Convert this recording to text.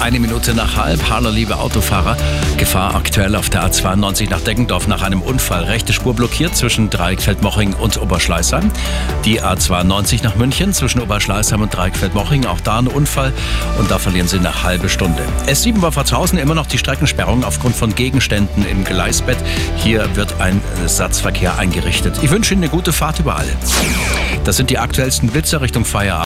eine Minute nach halb. Hallo, liebe Autofahrer. Gefahr aktuell auf der A92 nach Deggendorf nach einem Unfall. Rechte Spur blockiert zwischen Dreieckfeld-Moching und Oberschleißheim. Die A92 nach München zwischen Oberschleißheim und Dreieckfeld-Moching. Auch da ein Unfall und da verlieren Sie eine halbe Stunde. S7 war Pforzhausen immer noch die Streckensperrung aufgrund von Gegenständen im Gleisbett. Hier wird ein äh, Satzverkehr eingerichtet. Ich wünsche Ihnen eine gute Fahrt überall. Das sind die aktuellsten Blitzer Richtung Feierabend.